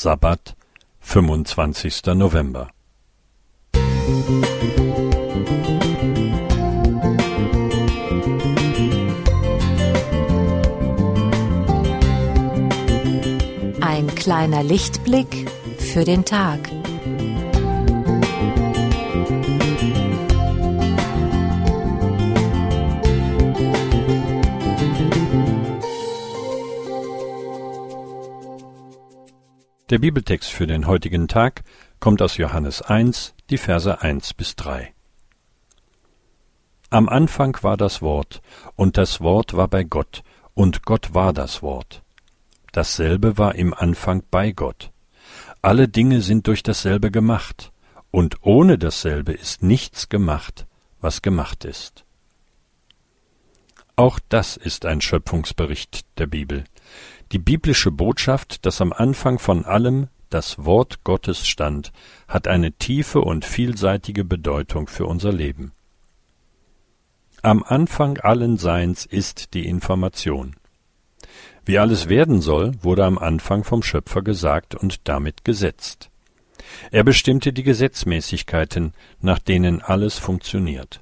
Sabbat, 25. November. Ein kleiner Lichtblick für den Tag. Der Bibeltext für den heutigen Tag kommt aus Johannes 1, die Verse 1 bis 3. Am Anfang war das Wort, und das Wort war bei Gott, und Gott war das Wort. Dasselbe war im Anfang bei Gott. Alle Dinge sind durch dasselbe gemacht, und ohne dasselbe ist nichts gemacht, was gemacht ist. Auch das ist ein Schöpfungsbericht der Bibel die biblische Botschaft, dass am Anfang von allem das Wort Gottes stand, hat eine tiefe und vielseitige Bedeutung für unser Leben. Am Anfang allen Seins ist die Information. Wie alles werden soll, wurde am Anfang vom Schöpfer gesagt und damit gesetzt. Er bestimmte die Gesetzmäßigkeiten, nach denen alles funktioniert.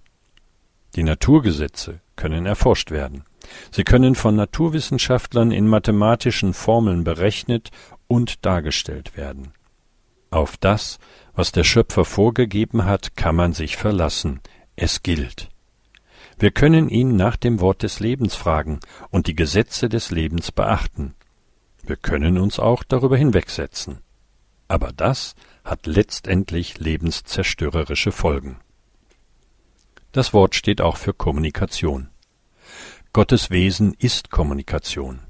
Die Naturgesetze können erforscht werden. Sie können von Naturwissenschaftlern in mathematischen Formeln berechnet und dargestellt werden. Auf das, was der Schöpfer vorgegeben hat, kann man sich verlassen. Es gilt. Wir können ihn nach dem Wort des Lebens fragen und die Gesetze des Lebens beachten. Wir können uns auch darüber hinwegsetzen. Aber das hat letztendlich lebenszerstörerische Folgen. Das Wort steht auch für Kommunikation. Gottes Wesen ist Kommunikation.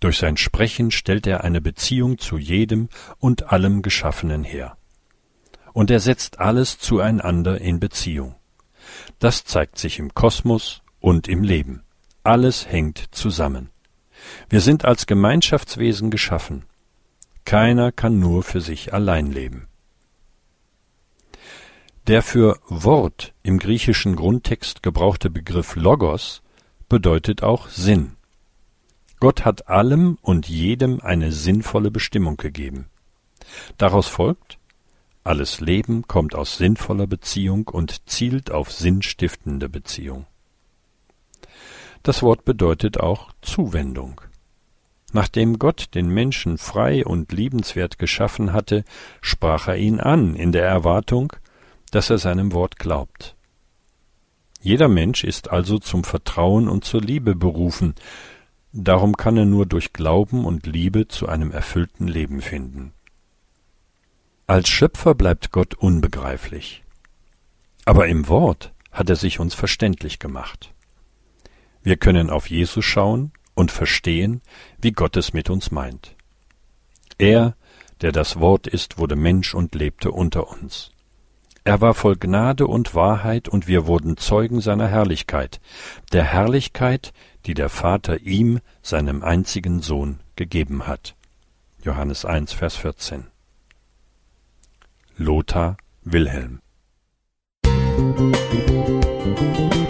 Durch sein Sprechen stellt er eine Beziehung zu jedem und allem Geschaffenen her. Und er setzt alles zueinander in Beziehung. Das zeigt sich im Kosmos und im Leben. Alles hängt zusammen. Wir sind als Gemeinschaftswesen geschaffen. Keiner kann nur für sich allein leben. Der für Wort im griechischen Grundtext gebrauchte Begriff Logos bedeutet auch Sinn. Gott hat allem und jedem eine sinnvolle Bestimmung gegeben. Daraus folgt, alles Leben kommt aus sinnvoller Beziehung und zielt auf sinnstiftende Beziehung. Das Wort bedeutet auch Zuwendung. Nachdem Gott den Menschen frei und liebenswert geschaffen hatte, sprach er ihn an in der Erwartung, dass er seinem Wort glaubt. Jeder Mensch ist also zum Vertrauen und zur Liebe berufen, darum kann er nur durch Glauben und Liebe zu einem erfüllten Leben finden. Als Schöpfer bleibt Gott unbegreiflich. Aber im Wort hat er sich uns verständlich gemacht. Wir können auf Jesus schauen und verstehen, wie Gott es mit uns meint. Er, der das Wort ist, wurde Mensch und lebte unter uns. Er war voll Gnade und Wahrheit, und wir wurden Zeugen seiner Herrlichkeit, der Herrlichkeit, die der Vater ihm, seinem einzigen Sohn, gegeben hat. Johannes 1, Vers 14. Lothar Wilhelm Musik